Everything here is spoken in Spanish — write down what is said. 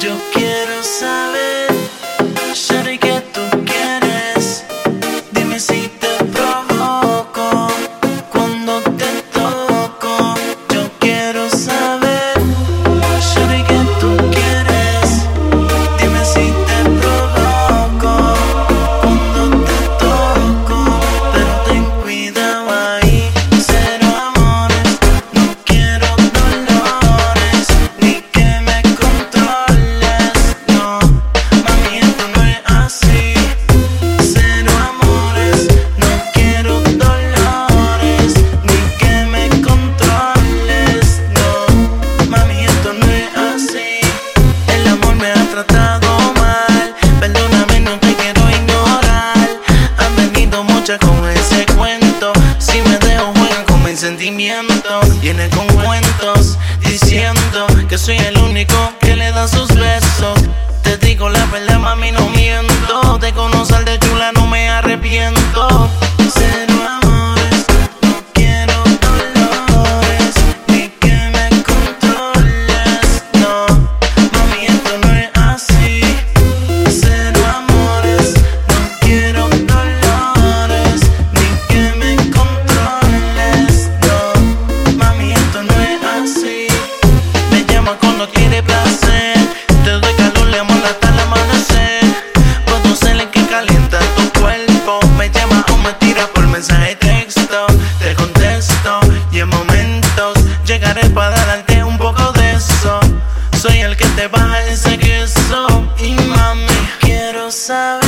Yo quiero saber. Viene con cuentos diciendo que soy el único que le da sus besos. Te doy calor le molestas al amanecer. Vos no sé la que calienta tu cuerpo. Me llama o me tira por mensaje y texto, te contesto Y en momentos llegaré para darte un poco de eso. Soy el que te baja que queso. Y mami Quiero saber